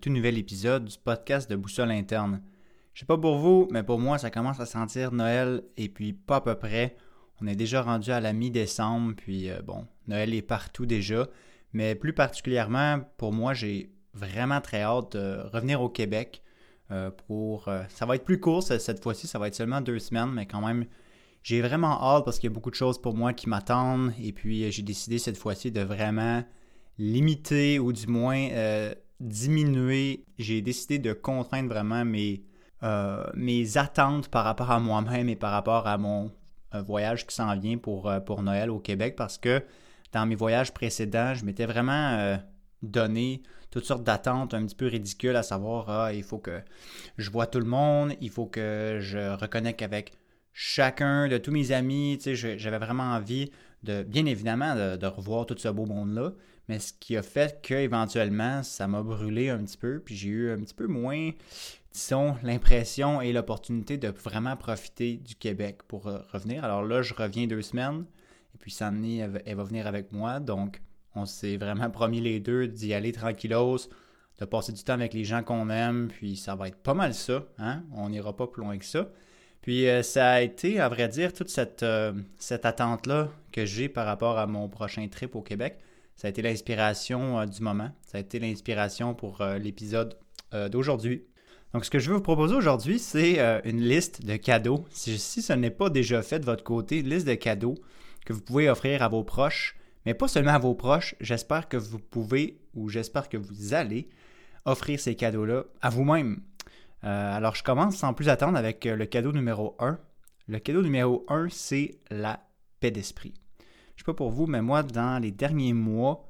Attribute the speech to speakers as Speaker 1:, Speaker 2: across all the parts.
Speaker 1: tout nouvel épisode du podcast de Boussole Interne. Je sais pas pour vous, mais pour moi, ça commence à sentir Noël et puis pas à peu près. On est déjà rendu à la mi-décembre, puis euh, bon, Noël est partout déjà. Mais plus particulièrement, pour moi, j'ai vraiment très hâte de revenir au Québec euh, pour... Euh, ça va être plus court cette fois-ci, ça va être seulement deux semaines, mais quand même, j'ai vraiment hâte parce qu'il y a beaucoup de choses pour moi qui m'attendent. Et puis, j'ai décidé cette fois-ci de vraiment limiter ou du moins diminuer. J'ai décidé de contraindre vraiment mes, euh, mes attentes par rapport à moi-même et par rapport à mon euh, voyage qui s'en vient pour, pour Noël au Québec parce que dans mes voyages précédents, je m'étais vraiment donné toutes sortes d'attentes un petit peu ridicules, à savoir, ah, il faut que je vois tout le monde, il faut que je reconnecte avec chacun de tous mes amis. Tu j'avais vraiment envie de, bien évidemment, de, de revoir tout ce beau monde-là, mais ce qui a fait qu'éventuellement, ça m'a brûlé un petit peu, puis j'ai eu un petit peu moins, disons, l'impression et l'opportunité de vraiment profiter du Québec pour revenir. Alors là, je reviens deux semaines, et puis Sandy, elle, elle va venir avec moi, donc on s'est vraiment promis les deux d'y aller tranquillos, de passer du temps avec les gens qu'on aime, puis ça va être pas mal ça, hein? On n'ira pas plus loin que ça. Puis euh, ça a été, à vrai dire, toute cette, euh, cette attente-là que j'ai par rapport à mon prochain trip au Québec. Ça a été l'inspiration euh, du moment. Ça a été l'inspiration pour euh, l'épisode euh, d'aujourd'hui. Donc, ce que je veux vous proposer aujourd'hui, c'est une liste de cadeaux. Si, ce n'est pas déjà fait de votre côté, une liste de cadeaux que vous pouvez offrir à vos proches, mais pas seulement à vos proches. J'espère que vous pouvez ou j'espère que vous allez offrir ces cadeaux-là à vous-même. alors, je commence sans plus attendre avec le cadeau numéro 1. Le cadeau numéro 1, c'est la paix d'esprit. Je sais pas pour vous, mais moi, dans les derniers mois,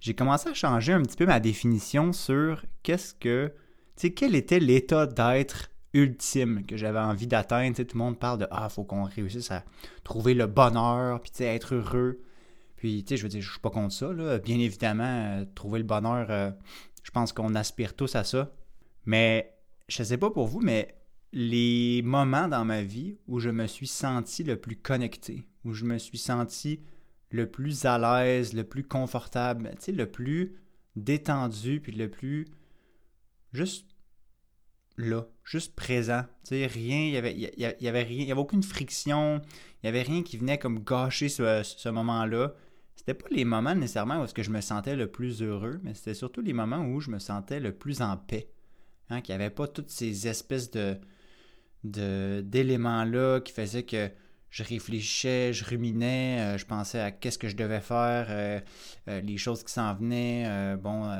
Speaker 1: j'ai commencé à changer un petit peu ma définition sur qu'est-ce que, tu sais, quel était l'état d'être ultime que j'avais envie d'atteindre. tout le monde parle de ah, faut qu'on réussisse à trouver le bonheur, puis être heureux. Puis, tu sais, je veux dire, je suis pas contre ça, là. Bien évidemment, euh, trouver le bonheur, euh, je pense qu'on aspire tous à ça. Mais, je sais pas pour vous, mais les moments dans ma vie où je me suis senti le plus connecté, où je me suis senti le plus à l'aise, le plus confortable, tu sais, le plus détendu, puis le plus juste là, juste présent. Tu sais, rien, il y avait, y, y avait rien, il y avait aucune friction, il y avait rien qui venait comme gâcher ce, ce moment-là. C'était pas les moments nécessairement où que je me sentais le plus heureux, mais c'était surtout les moments où je me sentais le plus en paix. Hein, qu'il n'y avait pas toutes ces espèces de, d'éléments-là qui faisaient que je réfléchissais, je ruminais, euh, je pensais à qu'est-ce que je devais faire, euh, euh, les choses qui s'en venaient, bon,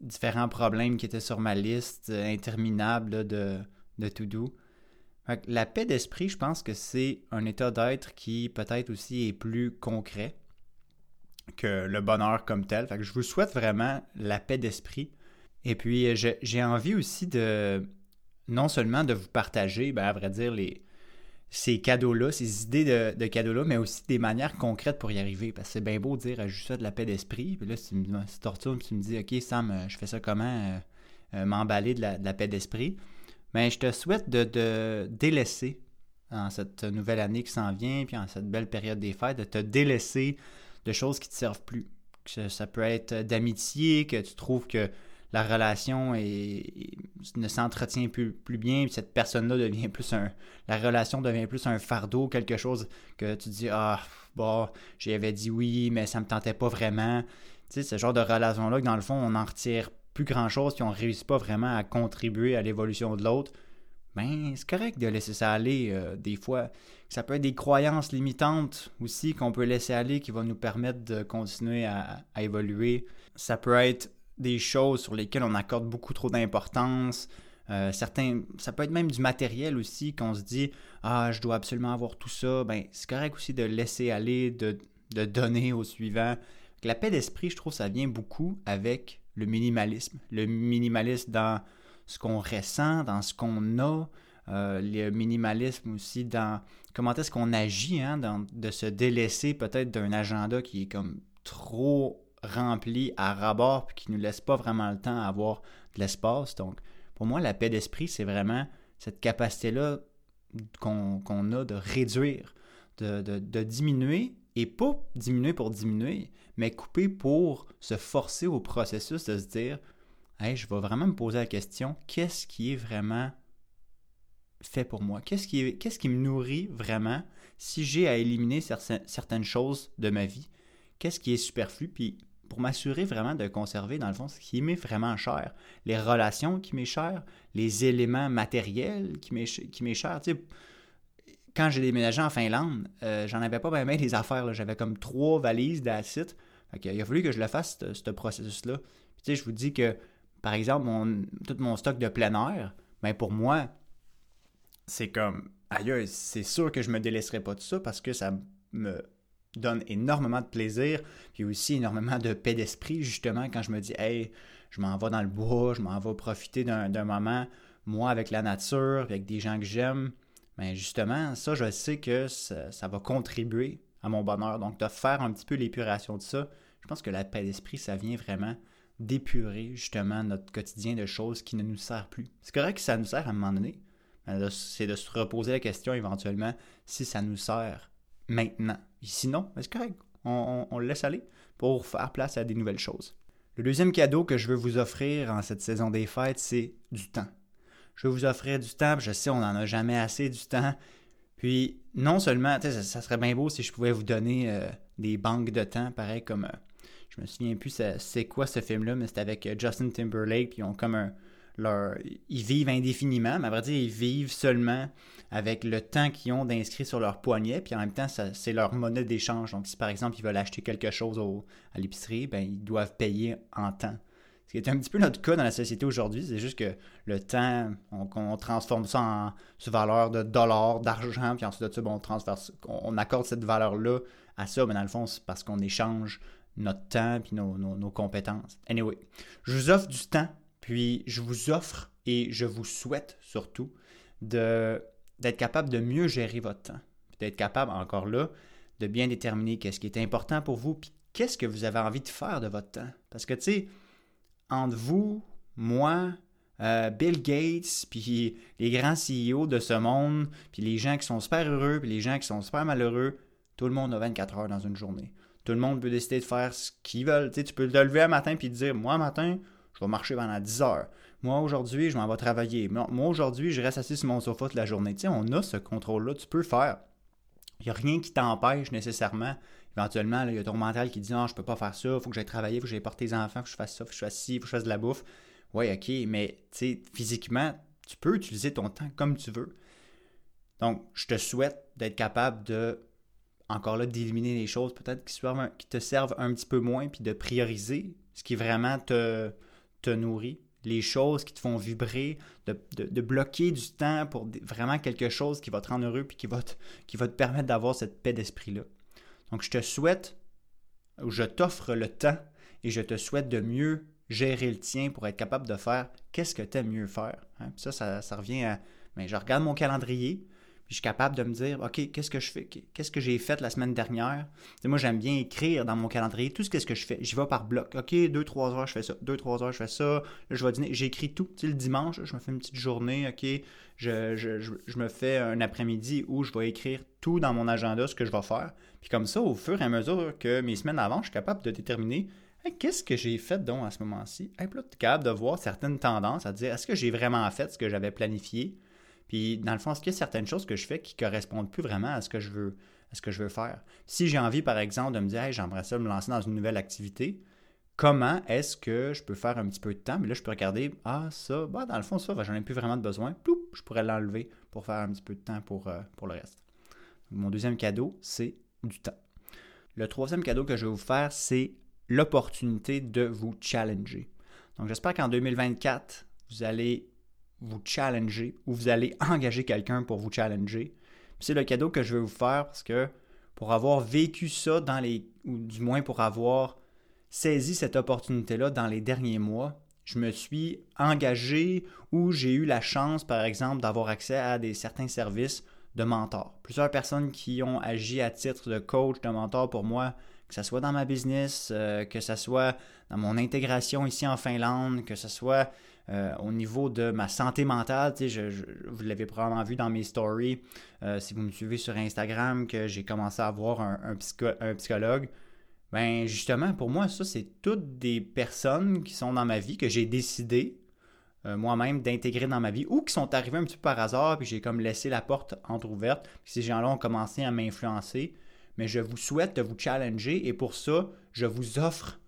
Speaker 1: différents problèmes qui étaient sur ma liste interminable de, de to-do. La paix d'esprit, je pense que c'est un état d'être qui peut-être aussi est plus concret que le bonheur comme tel. Que je vous souhaite vraiment la paix d'esprit. Et puis, j'ai envie aussi de, non seulement de vous partager, ben, à vrai dire, les, ces cadeaux-là, ces idées de, cadeaux-là, mais aussi des manières concrètes pour y arriver. Parce que c'est bien beau de dire juste ça de la paix d'esprit. Puis là, si tu me tortures, tu me dis, OK, Sam, euh, je fais ça comment euh, euh, m'emballer de la, paix d'esprit? Mais je te souhaite de, délaisser en cette nouvelle année qui s'en vient, puis en cette belle période des fêtes, de te délaisser de choses qui ne te servent plus. Que ça peut être d'amitié, que tu trouves que la relation ne s'entretient plus, bien, puis cette personne-là devient plus un. La relation devient plus un fardeau, quelque chose que tu dis Ah, bon, j'avais dit oui, mais ça me tentait pas vraiment. Tu sais, ce genre de relation-là, que dans le fond, on n'en retire plus grand-chose, puis on ne réussit pas vraiment à contribuer à l'évolution de l'autre. Ben, c'est correct de laisser ça aller euh, des fois. Ça peut être des croyances limitantes aussi qu'on peut laisser aller qui vont nous permettre de continuer à évoluer. Ça peut être des choses sur lesquelles on accorde beaucoup trop d'importance. Euh, certains, ça peut être même du matériel aussi, qu'on se dit Ah, je dois absolument avoir tout ça. Ben, c'est correct aussi de laisser aller, de, donner au suivant. La paix d'esprit, je trouve, ça vient beaucoup avec le minimalisme. Le minimalisme dans ce qu'on ressent, dans ce qu'on a. Euh, le minimalisme aussi dans comment est-ce qu'on agit, hein, de se délaisser peut-être d'un agenda qui est comme trop rempli à rabord puis qui ne nous laisse pas vraiment le temps à avoir de l'espace. Donc, pour moi, la paix d'esprit, c'est vraiment cette capacité-là qu'on a de réduire, de, de, diminuer, et pas diminuer pour diminuer, mais couper pour se forcer au processus de se dire hey, je vais vraiment me poser la question, qu'est-ce qui est vraiment fait pour moi? Qu'est-ce qui, qui me nourrit vraiment si j'ai à éliminer certaines choses de ma vie? Qu'est-ce qui est superflu? Puis pour m'assurer vraiment de conserver, dans le fond, ce qui m'est vraiment cher. Les relations qui m'est cher, les éléments matériels qui m'est, cher. Quand j'ai déménagé en Finlande, euh, j'en avais pas bien des affaires. J'avais comme trois valises d'acide. Il a fallu que je le fasse, ce, processus-là. Je vous dis que, par exemple, tout mon stock de plein air, ben pour moi, c'est comme, ailleurs, c'est sûr que je me délaisserai pas de ça parce que ça me donne énormément de plaisir, puis aussi énormément de paix d'esprit, justement, quand je me dis, hey, je m'en vais dans le bois, je m'en vais profiter d'un moment, moi, avec la nature, avec des gens que j'aime. Mais ben, justement, ça, je sais que ça, va contribuer à mon bonheur. Donc, de faire un petit peu l'épuration de ça, je pense que la paix d'esprit, ça vient vraiment d'épurer justement notre quotidien de choses qui ne nous servent plus. C'est correct que ça nous sert à un moment donné, c'est de se reposer la question éventuellement si ça nous sert maintenant. sinon, ben, c'est correct, on, on, le laisse aller pour faire place à des nouvelles choses. Le deuxième cadeau que je veux vous offrir en cette saison des fêtes, c'est du temps. Je veux vous offrir du temps, je sais, on n'en a jamais assez du temps. Puis, non seulement, ça, ça serait bien beau si je pouvais vous donner euh, des banques de temps, pareil comme, euh, je me souviens plus c'est quoi ce film-là, mais c'était avec euh, Justin Timberlake, puis ils ont comme un, ils vivent indéfiniment, mais à vrai dire, ils vivent seulement avec le temps qu'ils ont d'inscrit sur leur poignet, puis en même temps, c'est leur monnaie d'échange. Donc, si par exemple, ils veulent acheter quelque chose à l'épicerie, ben, ils doivent payer en temps. Ce qui est un petit peu notre cas dans la société aujourd'hui, c'est juste que le temps, on, transforme ça en sous valeur de dollars, d'argent, puis ensuite de ça, on, transfère, on accorde cette valeur-là à ça, mais dans le fond, c'est parce qu'on échange notre temps puis nos, nos compétences. Anyway, je vous offre du temps puis je vous offre et je vous souhaite surtout d'être capable de mieux gérer votre temps. D'être capable, encore là, de bien déterminer qu'est-ce qui est important pour vous, puis qu'est-ce que vous avez envie de faire de votre temps. Parce que, tu sais, entre vous, moi, euh, Bill Gates, puis les grands CEO de ce monde, puis les gens qui sont super heureux, puis les gens qui sont super malheureux, tout le monde a 24 heures dans une journée. Tout le monde peut décider de faire ce qu'ils veulent. Tu, peux te lever un matin puis te dire, moi, matin, je vais marcher pendant 10 heures. Moi, aujourd'hui, je m'en vais travailler. Moi, aujourd'hui, je reste assis sur mon sofa toute la journée. Tu sais, on a ce contrôle-là. Tu peux faire. Il n'y a rien qui t'empêche nécessairement. Éventuellement, il y a ton mental qui dit Non, je ne peux pas faire ça, il faut que j'aille travailler, il faut que j'aille porter les enfants, il faut que je fasse ça, il faut que je fasse ci, il faut que je fasse de la bouffe. Oui, ok, mais tu sais, physiquement, tu peux utiliser ton temps comme tu veux. Donc, je te souhaite d'être capable de, encore là, d'éliminer les choses peut-être qui te servent un petit peu moins, puis de prioriser ce qui vraiment te, te nourrit, les choses qui te font vibrer, de, bloquer du temps pour vraiment quelque chose qui va te rendre heureux puis qui va te, qui va te permettre d'avoir cette paix d'esprit-là. Donc, je te souhaite, ou je t'offre le temps et je te souhaite de mieux gérer le tien pour être capable de faire qu'est-ce que tu aimes mieux faire. Hein. Ça, ça, ça, revient à. Mais je regarde mon calendrier, je suis capable de me dire, OK, qu'est-ce que je fais? Qu'est-ce que j'ai fait la semaine dernière? moi, j'aime bien écrire dans mon calendrier tout ce que je fais. J'y vais par bloc. OK, 2-3 heures, je fais ça. 2-3 heures, je fais ça. Là, je vais dîner. J'écris tout. Le dimanche, je me fais une petite journée. OK, je, je, me fais un après-midi où je vais écrire tout dans mon agenda, ce que je vais faire. Puis comme ça, au fur et à mesure que mes semaines avant, je suis capable de déterminer qu'est-ce que j'ai fait donc à ce moment-ci? Et puis là, tu es capable de voir certaines tendances, à dire est-ce que j'ai vraiment fait ce que j'avais planifié? Puis, dans le fond, est-ce qu'il y a certaines choses que je fais qui correspondent plus vraiment à ce que je veux, à ce que je veux faire? Si j'ai envie, par exemple, de me dire, hey, j'aimerais ça me lancer dans une nouvelle activité, comment est-ce que je peux faire un petit peu de temps? Mais là, je peux regarder, ah, ça, bah, dans le fond, ça, j'en ai plus vraiment de besoin. Ploup, je pourrais l'enlever pour faire un petit peu de temps pour, euh, pour le reste. Mon deuxième cadeau, c'est du temps. Le troisième cadeau que je vais vous faire, c'est l'opportunité de vous challenger. Donc, j'espère qu'en 2024, vous allez vous challenger ou vous allez engager quelqu'un pour vous challenger. C'est le cadeau que je vais vous faire parce que pour avoir vécu ça dans les ou du moins pour avoir saisi cette opportunité-là dans les derniers mois, je me suis engagé ou j'ai eu la chance, par exemple, d'avoir accès à des certains services de mentor. Plusieurs personnes qui ont agi à titre de coach, de mentor pour moi, que ce soit dans ma business, euh, que ce soit dans mon intégration ici en Finlande, que ce soit euh, au niveau de ma santé mentale, vous l'avez probablement vu dans mes stories, euh, si vous me suivez sur Instagram, que j'ai commencé à voir un, psychologue. Ben justement, pour moi, ça, c'est toutes des personnes qui sont dans ma vie, que j'ai décidé euh, moi-même d'intégrer dans ma vie, ou qui sont arrivés un petit peu par hasard, puis j'ai comme laissé la porte entrouverte, puis ces gens-là ont commencé à m'influencer. Mais je vous souhaite de vous challenger, et pour ça, je vous offre,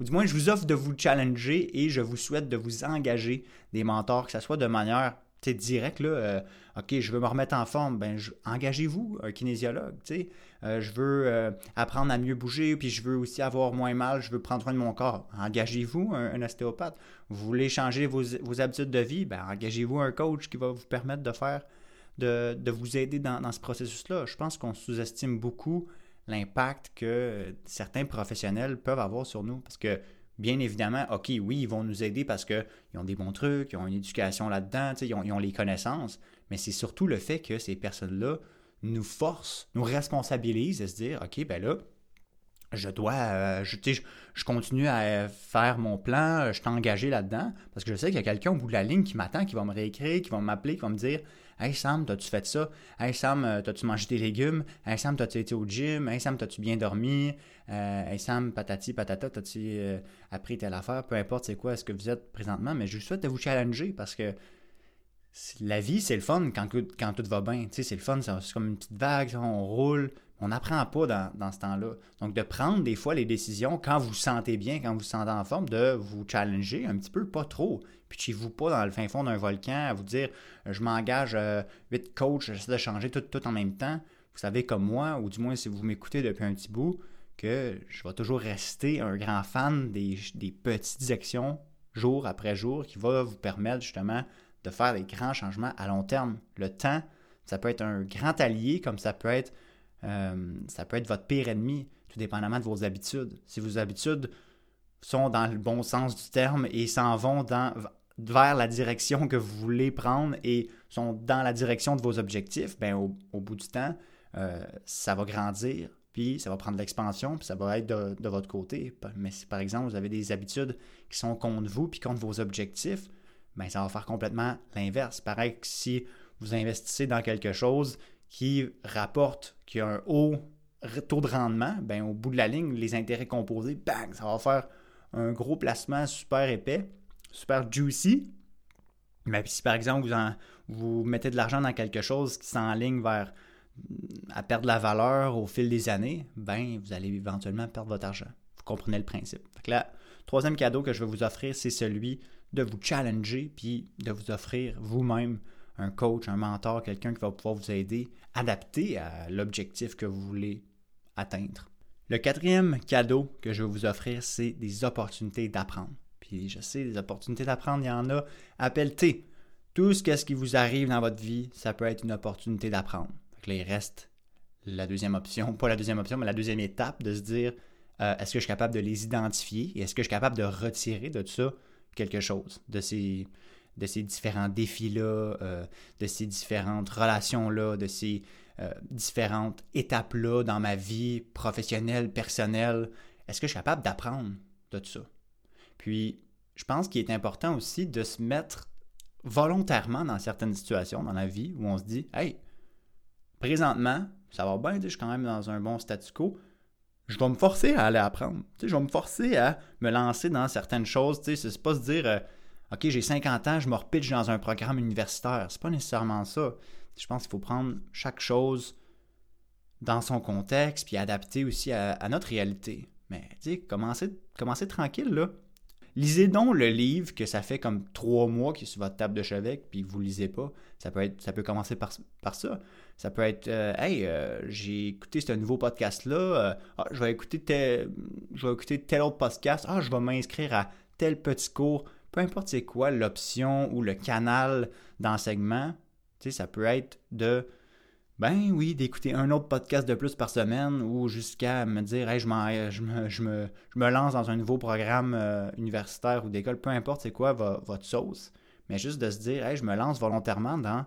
Speaker 1: ou, du moins, je vous offre de vous challenger, et je vous souhaite de vous engager des mentors, que ce soit de manière direct, là, euh, OK, je veux me remettre en forme, ben engagez-vous, un kinésiologue, tu euh, je veux euh, apprendre à mieux bouger, puis je veux aussi avoir moins mal, je veux prendre soin de mon corps. Engagez-vous un, ostéopathe. Vous voulez changer vos, habitudes de vie, ben engagez-vous un coach qui va vous permettre de faire, de, vous aider dans, dans ce processus-là. Je pense qu'on sous-estime beaucoup l'impact que certains professionnels peuvent avoir sur nous, parce que Bien évidemment, OK, oui, ils vont nous aider parce qu'ils ont des bons trucs, ils ont une éducation là-dedans, ils ont, les connaissances, mais c'est surtout le fait que ces personnes-là nous forcent, nous responsabilisent de se dire, OK, ben là, je dois, euh, je, je, continue à faire mon plan, je suis engagé là-dedans, parce que je sais qu'il y a quelqu'un au bout de la ligne qui m'attend, qui va me réécrire, qui va m'appeler, qui va me dire Hey Sam, t'as-tu fait ça? Hey Sam, euh, t'as-tu mangé tes légumes? Hey Sam, t'as-tu été au gym? Hey Sam, t'as-tu bien dormi? Euh, Hey Sam, patati, patata, t'as-tu appris telle affaire? Peu importe c'est quoi ce que vous êtes présentement, mais je vous souhaite de vous challenger parce que la vie, c'est le fun quand, quand tout va bien. C'est le fun, c'est comme une petite vague, on roule, on n'apprend pas dans, ce temps-là. Donc, de prendre des fois les décisions quand vous vous sentez bien, quand vous vous sentez en forme, de vous challenger un petit peu, pas trop. Puis, chez vous pas dans le fin fond d'un volcan à vous dire je m'engage, euh, vite coach, j'essaie de changer tout, tout en même temps. Vous savez, comme moi, ou du moins si vous m'écoutez depuis un petit bout, que je vais toujours rester un grand fan des, des petites actions jour après jour qui va vous permettre justement de faire des grands changements à long terme. Le temps, ça peut être un grand allié comme ça peut être euh, ça peut être votre pire ennemi, tout dépendamment de vos habitudes. Si vos habitudes sont dans le bon sens du terme et s'en vont vers la direction que vous voulez prendre et sont dans la direction de vos objectifs, ben au, bout du temps, euh, ça va grandir, puis ça va prendre l'expansion, puis ça va être de, votre côté. Mais si par exemple vous avez des habitudes qui sont contre vous, puis contre vos objectifs, ben ça va faire complètement l'inverse. Pareil que si vous investissez dans quelque chose qui rapporte, qui a un haut taux de rendement, ben, au bout de la ligne, les intérêts composés, bang, ça va faire un gros placement super épais, super juicy. Mais si par exemple vous, mettez de l'argent dans quelque chose qui s'enligne vers à perdre la valeur au fil des années, ben vous allez éventuellement perdre votre argent. Vous comprenez le principe. Fait là, troisième cadeau que je vais vous offrir, c'est celui de vous challenger puis de vous offrir vous-même un coach, un mentor, quelqu'un qui va pouvoir vous aider, adapter à l'objectif que vous voulez atteindre. Le quatrième cadeau que je vais vous offrir, c'est des opportunités d'apprendre. Puis je sais, des opportunités d'apprendre, il y en a. Appelle-T. Tout ce, ce qui vous arrive dans votre vie, ça peut être une opportunité d'apprendre. là, il reste la deuxième option, pas la deuxième option, mais la deuxième étape de se dire euh, est-ce que je suis capable de les identifier et est-ce que je suis capable de retirer de tout ça quelque chose, de ces, de ces différents défis-là, euh, de ces différentes relations-là, de ces euh, différentes étapes-là dans ma vie professionnelle, personnelle. Est-ce que je suis capable d'apprendre de tout ça? Puis, je pense qu'il est important aussi de se mettre volontairement dans certaines situations dans la vie où on se dit Hey, présentement, ça va bien, je suis quand même dans un bon statu quo. Je vais me forcer à aller apprendre. je vais me forcer à me lancer dans certaines choses. Ce n'est pas se dire euh, OK, j'ai 50 ans, je me repitche dans un programme universitaire. C'est pas nécessairement ça. Je pense qu'il faut prendre chaque chose dans son contexte puis adapter aussi à, notre réalité. Mais tu sais, commencez, commencez tranquille là. Lisez donc le livre que ça fait comme trois mois qu'il est sur votre table de chevet puis vous ne lisez pas. Ça peut, être, ça peut commencer par, par ça. Ça peut être euh, Hey, euh, j'ai écouté ce nouveau podcast-là. Euh, ah, je, vais écouter tel, je vais écouter tel autre podcast. Ah, je vais m'inscrire à tel petit cours peu importe c'est quoi l'option ou le canal d'enseignement, ça peut être de, ben oui, d'écouter un autre podcast de plus par semaine ou jusqu'à me dire, hey, je, je, me, je, me, je, me, lance dans un nouveau programme euh, universitaire ou d'école, peu importe c'est quoi votre sauce, mais juste de se dire, hey, je me lance volontairement dans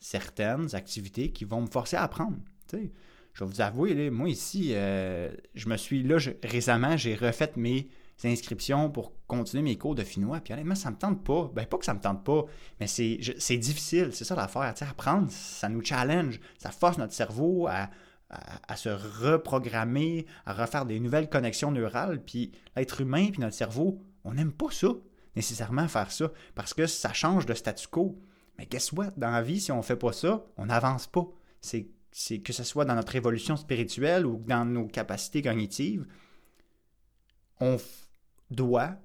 Speaker 1: certaines activités qui vont me forcer à apprendre. Je vais vous avouer, moi ici, euh, je me suis là, récemment, j'ai refait mes inscriptions pour continuer mes cours de finnois. Puis honnêtement, ça me tente pas. Ben, pas que ça me tente pas, mais c'est difficile. C'est ça l'affaire. Apprendre, ça nous challenge. Ça force notre cerveau à à, se reprogrammer, à refaire des nouvelles connexions neurales. Puis l'être humain, puis notre cerveau, on n'aime pas ça, nécessairement faire ça, parce que ça change de statu quo. Mais qu'est-ce que dans la vie, si on ne fait pas ça, on n'avance pas. C'est, c'est que ce soit dans notre évolution spirituelle ou dans nos capacités cognitives, on doit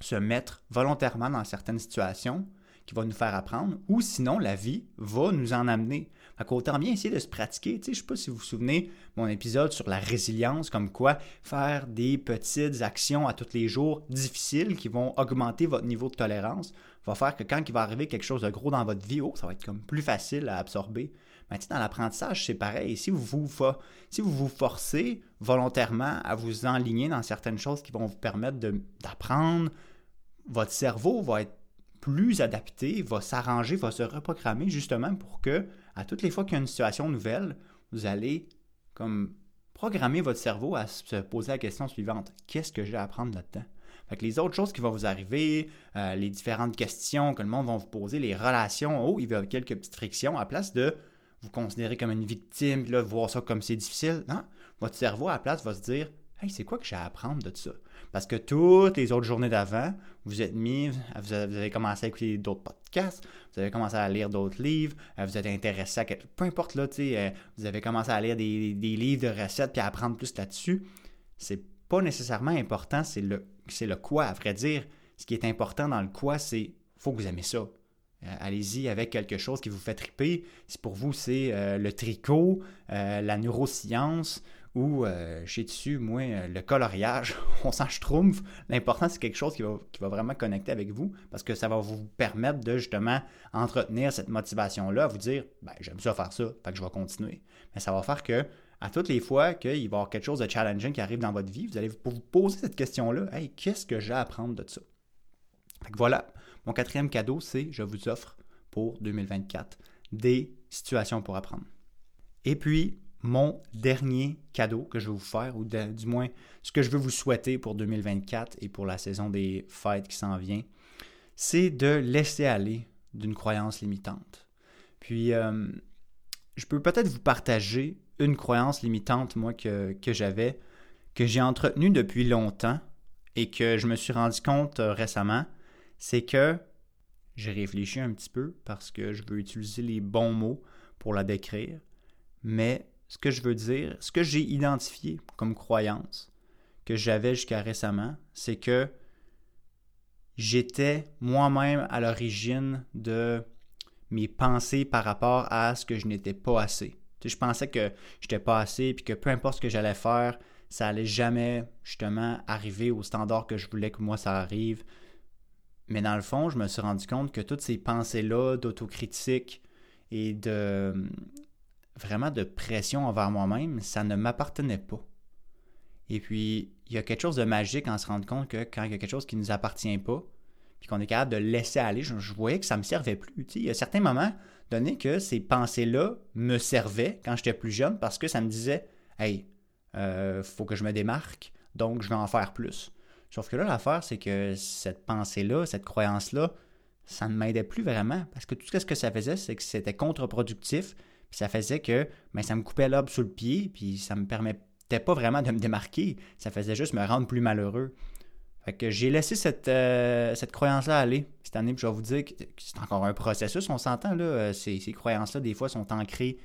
Speaker 1: se mettre volontairement dans certaines situations qui vont nous faire apprendre, ou sinon la vie va nous en amener. Fait autant bien essayer de se pratiquer. Tu sais, je ne sais pas si vous vous souvenez mon épisode sur la résilience, comme quoi faire des petites actions à tous les jours difficiles qui vont augmenter votre niveau de tolérance va faire que quand il va arriver quelque chose de gros dans votre vie, oh, ça va être comme plus facile à absorber. Mais dans l'apprentissage, c'est pareil. Si vous, vous, si vous vous forcez volontairement à vous enligner dans certaines choses qui vont vous permettre d'apprendre, votre cerveau va être plus adapté, va s'arranger, va se reprogrammer justement pour que, à toutes les fois qu'il y a une situation nouvelle, vous allez comme programmer votre cerveau à se poser la question suivante qu'est-ce que j'ai à apprendre là-dedans? Fait que les autres choses qui vont vous arriver, euh, les différentes questions que le monde va vous poser, les relations, oh, il y a quelques petites frictions, à place de vous considérer comme une victime, puis là, voir ça comme c'est difficile, non, votre cerveau, à la place, va se dire Hey, c'est quoi que j'ai à apprendre de ça? Parce que toutes les autres journées d'avant, vous êtes mis, vous avez commencé à écouter d'autres podcasts, vous avez commencé à lire d'autres livres, euh, vous êtes intéressé à quelque... peu importe là, euh, vous avez commencé à lire des, livres de recettes puis à apprendre plus là-dessus. C'est pas nécessairement important, c'est le, c'est le quoi, à vrai dire. Ce qui est important dans le quoi, c'est faut que vous aimez ça. Euh, allez-y avec quelque chose qui vous fait triper. Si pour vous c'est le tricot, la neuroscience, ou euh, chez dessus, moi, euh, le coloriage, on s'en schtroumpf. L'important, c'est quelque chose qui va, qui va, vraiment connecter avec vous parce que ça va vous permettre de justement entretenir cette motivation-là, vous dire ben, j'aime ça faire ça, fait que je vais continuer. Mais ça va faire que, à toutes les fois qu'il va y avoir quelque chose de challenging qui arrive dans votre vie, vous allez vous poser cette question-là hey, qu'est-ce que j'ai à apprendre de ça? Fait voilà, mon quatrième cadeau, c'est je vous offre pour 2024 des situations pour apprendre. Et puis, mon dernier cadeau que je vais vous faire, ou du moins ce que je veux vous souhaiter pour 2024 et pour la saison des fêtes qui s'en vient, c'est de laisser aller d'une croyance limitante. Puis, euh, je peux peut-être vous partager une croyance limitante, moi, que, j'avais, que j'ai entretenue depuis longtemps et que je me suis rendu compte euh, récemment, c'est que j'ai réfléchi un petit peu parce que je veux utiliser les bons mots pour la décrire, mais ce que je veux dire, ce que j'ai identifié comme croyance que j'avais jusqu'à récemment, c'est que j'étais moi-même à l'origine de mes pensées par rapport à ce que je n'étais pas assez. je pensais que je n'étais pas assez, puis que peu importe ce que j'allais faire, ça allait jamais justement arriver au standard que je voulais que moi ça arrive. Mais dans le fond, je me suis rendu compte que toutes ces pensées-là d'autocritique et de, vraiment de pression envers moi-même, ça ne m'appartenait pas. Et puis, il y a quelque chose de magique en se rendre compte que quand il y a quelque chose qui ne nous appartient pas, puis qu'on est capable de laisser aller, je, voyais que ça ne me servait plus. il y a certains moments donnés que ces pensées-là me servaient quand j'étais plus jeune parce que ça me disait Hey, euh, faut que je me démarque, donc je vais en faire plus. Sauf que là, l'affaire, c'est que cette pensée-là, cette croyance-là, ça ne m'aidait plus vraiment parce que tout ce que ça faisait, c'est que c'était contre-productif, puis ça faisait que ben, ça me coupait l'herbe sous le pied, puis ça me permettait pas vraiment de me démarquer. Ça faisait juste me rendre plus malheureux. Fait que j'ai laissé cette, euh, cette croyance-là aller cette année. Puis je vais vous dire que c'est encore un processus, on s'entend. là. Euh, ces, ces croyances-là, des fois, sont ancrées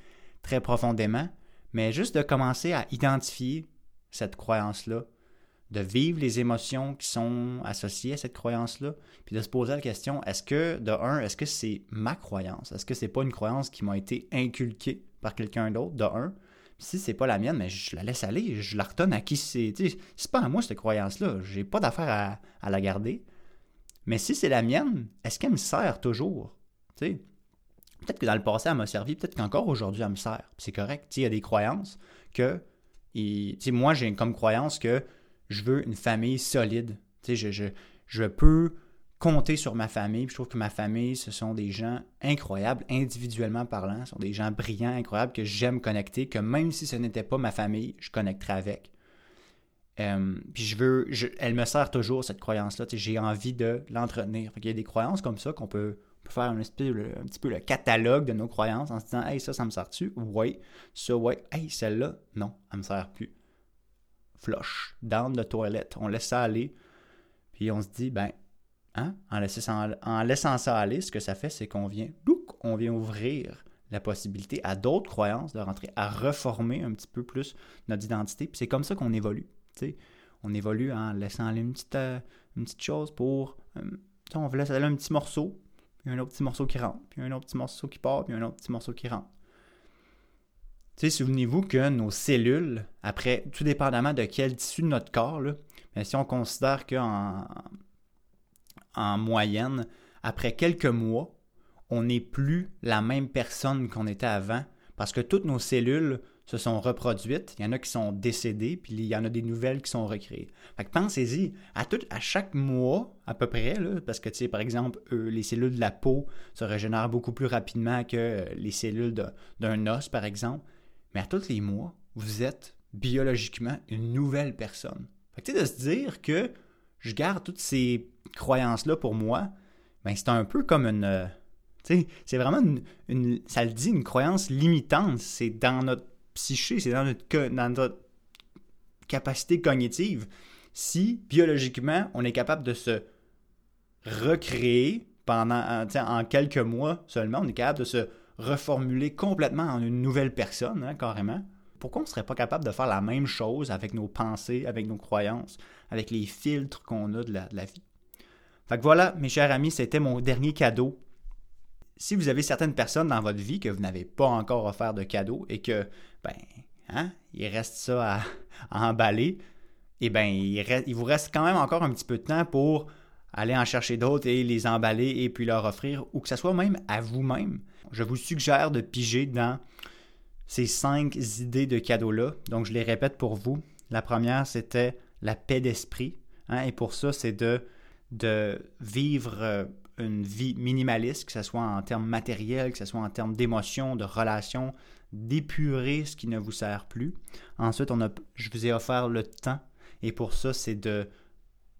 Speaker 1: très profondément. Mais juste de commencer à identifier cette croyance-là, de vivre les émotions qui sont associées à cette croyance-là, puis de se poser la question, est-ce que, de un, est-ce que c'est ma croyance? Est-ce que c'est pas une croyance qui m'a été inculquée par quelqu'un d'autre, de un? Si c'est pas la mienne, mais je la laisse aller, je la retonne à qui c'est. C'est pas à moi cette croyance-là, j'ai pas d'affaire à, la garder. Mais si c'est la mienne, est-ce qu'elle me sert toujours? Peut-être que dans le passé, elle m'a servi, peut-être qu'encore aujourd'hui, elle me sert. C'est correct. Il y a des croyances que. Et, moi, j'ai comme croyance que je veux une famille solide. Tu sais, je, je, peux compter sur ma famille. je trouve que ma famille, ce sont des gens incroyables, individuellement parlant. Ce sont des gens brillants, incroyables, que j'aime connecter, que même si ce n'était pas ma famille, je connecterais avec. Euh, puis je veux, elle me sert toujours, cette croyance-là. J'ai envie de l'entretenir. Il y a des croyances comme ça qu'on peut faire un, un petit peu le catalogue de nos croyances en se disant Hey, ça, ça me sert-tu? Oui. Ça, oui. Hey, celle-là, non, elle me sert plus. Flush, down the toilet. On laisse ça aller. Puis on se dit Ben, hein, en, laissant, ça aller, ce que ça fait, c'est qu'on vient, on vient ouvrir la possibilité à d'autres croyances de rentrer, à reformer un petit peu plus notre identité. Puis c'est comme ça qu'on évolue. On évolue en laissant aller une petite, euh, une chose pour. Euh, on laisse aller un petit morceau, puis un autre petit morceau qui rentre, puis un autre petit morceau qui part, puis un autre petit morceau qui rentre. Souvenez-vous que nos cellules, après, tout dépendamment de quel tissu de notre corps, mais si on considère qu'en en moyenne, après quelques mois, on n'est plus la même personne qu'on était avant parce que toutes nos cellules se sont reproduites. Il y en a qui sont décédées, puis il y en a des nouvelles qui sont recréées. Fait que pensez-y, à, tout, à chaque mois, à peu près, parce que, tu sais, par exemple, les cellules de la peau se régénèrent beaucoup plus rapidement que les cellules d'un os, par exemple. Mais à tous les mois, vous êtes biologiquement une nouvelle personne. Fait que, de se dire que je garde toutes ces croyances-là pour moi, ben, c'est un peu comme une euh, c'est vraiment une, ça le dit, une croyance limitante. C'est dans notre psyché, c'est dans notre, dans notre capacité cognitive. Si biologiquement, on est capable de se recréer pendant en quelques mois seulement, on est capable de se reformuler complètement en une nouvelle personne, hein, carrément. Pourquoi on ne serait pas capable de faire la même chose avec nos pensées, avec nos croyances, avec les filtres qu'on a de la, vie? Fait que voilà, mes chers amis, c'était mon dernier cadeau si vous avez certaines personnes dans votre vie que vous n'avez pas encore offert de cadeaux et que, ben, hein, il reste ça à, emballer, eh bien, il, vous reste quand même encore un petit peu de temps pour aller en chercher d'autres et les emballer et puis leur offrir, ou que ce soit même à vous-même. Je vous suggère de piger dans ces cinq idées de cadeaux-là. Donc, je les répète pour vous. La première, c'était la paix d'esprit. Hein, et pour ça, c'est de, de vivre euh, une vie minimaliste, que ce soit en termes matériels, que ce soit en termes d'émotions, de relations, d'épurer ce qui ne vous sert plus. Ensuite, on a, je vous ai offert le temps et pour ça, c'est de,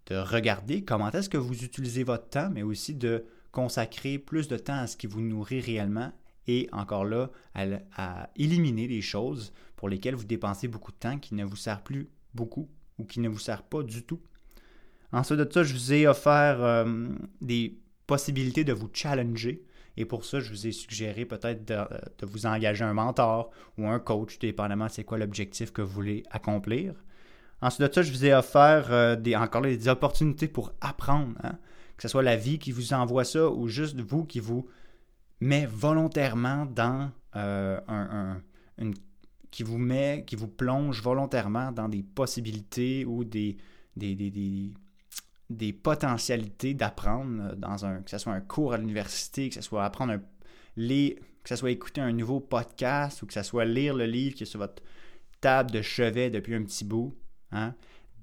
Speaker 1: de regarder comment est-ce que vous utilisez votre temps, mais aussi de consacrer plus de temps à ce qui vous nourrit réellement et encore là, à, éliminer les choses pour lesquelles vous dépensez beaucoup de temps qui ne vous sert plus beaucoup ou qui ne vous sert pas du tout. Ensuite de ça, je vous ai offert euh, des possibilité de vous challenger. Et pour ça, je vous ai suggéré peut-être de, vous engager un mentor ou un coach, dépendamment c'est quoi l'objectif que vous voulez accomplir. Ensuite de ça, je vous ai offert euh, des, encore des opportunités pour apprendre, hein. que ce soit la vie qui vous envoie ça ou juste vous qui vous met volontairement dans euh, un, qui vous met, qui vous plonge volontairement dans des possibilités ou des, des, des des potentialités d'apprendre euh, dans un que ce soit un cours à l'université, que ce soit apprendre un, les, que ce soit écouter un nouveau podcast ou que ce soit lire le livre qui est sur votre table de chevet depuis un petit bout, hein,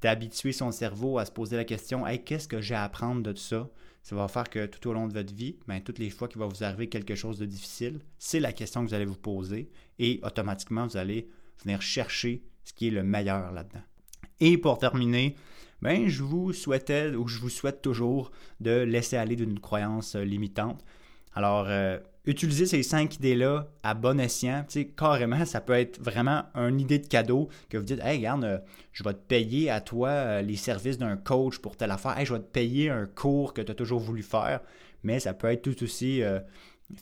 Speaker 1: d'habituer son cerveau à se poser la question hey, qu'est-ce que j'ai à apprendre de tout ça? Ça va faire que tout au long de votre vie, ben, toutes les fois qu'il va vous arriver quelque chose de difficile, c'est la question que vous allez vous poser et automatiquement vous allez venir chercher ce qui est le meilleur là-dedans. Et pour terminer, ben, je vous souhaitais ou je vous souhaite toujours de laisser aller d'une croyance limitante. Alors, euh, utilisez ces cinq idées-là à bon escient. Tu sais, carrément, ça peut être vraiment une idée de cadeau que vous dites Hey, regarde, euh, je vais te payer à toi les services d'un coach pour telle affaire. Hey, je vais te payer un cours que tu as toujours voulu faire. Mais ça peut être tout aussi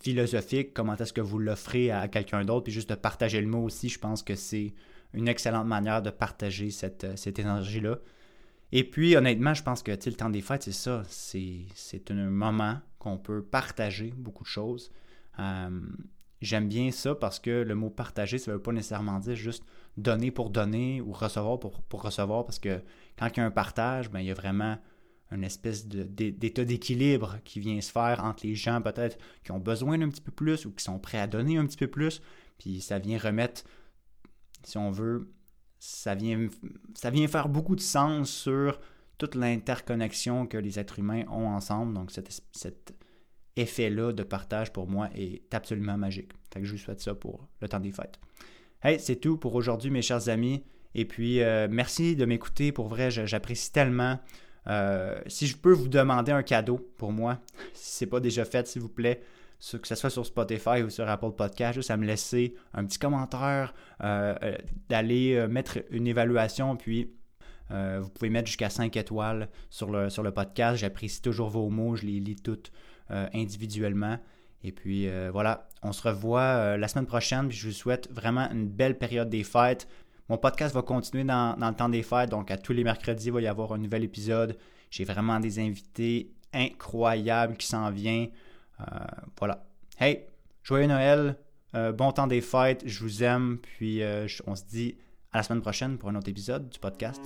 Speaker 1: philosophique. Comment est-ce que vous l'offrez à quelqu'un d'autre? Puis juste de partager le mot aussi, je pense que c'est une excellente manière de partager cette, cette énergie-là. Et puis, honnêtement, je pense que le temps des fêtes, c'est ça. C'est un moment qu'on peut partager beaucoup de choses. Euh, j'aime bien ça parce que le mot partager, ça ne veut pas nécessairement dire juste donner pour donner ou recevoir pour, recevoir, parce que quand il y a un partage, ben, il y a vraiment une espèce d'état d'équilibre qui vient se faire entre les gens peut-être qui ont besoin d'un petit peu plus ou qui sont prêts à donner un petit peu plus. Puis ça vient remettre, si on veut, ça vient, ça vient faire beaucoup de sens sur toute l'interconnexion que les êtres humains ont ensemble. Donc, cet, effet-là de partage, pour moi, est absolument magique. Fait que je vous souhaite ça pour le temps des fêtes. Hey, c'est tout pour aujourd'hui, mes chers amis. Et puis, euh, merci de m'écouter. Pour vrai, j'apprécie tellement si je peux vous demander un cadeau pour moi, si ce n'est pas déjà fait, s'il vous plaît, que ce soit sur Spotify ou sur Apple Podcast, juste à me laisser un petit commentaire, d'aller mettre une évaluation, puis vous pouvez mettre jusqu'à 5 étoiles sur le, sur le podcast. J'apprécie toujours vos mots, je les lis toutes individuellement. Et puis voilà, on se revoit la semaine prochaine. je vous souhaite vraiment une belle période des fêtes. Mon podcast va continuer dans, le temps des fêtes, donc à tous les mercredis, il va y avoir un nouvel épisode. J'ai vraiment des invités incroyables qui s'en viennent. Euh, voilà. Hey, joyeux Noël, euh, bon temps des fêtes, je vous aime, puis euh, on se dit à la semaine prochaine pour un autre épisode du podcast.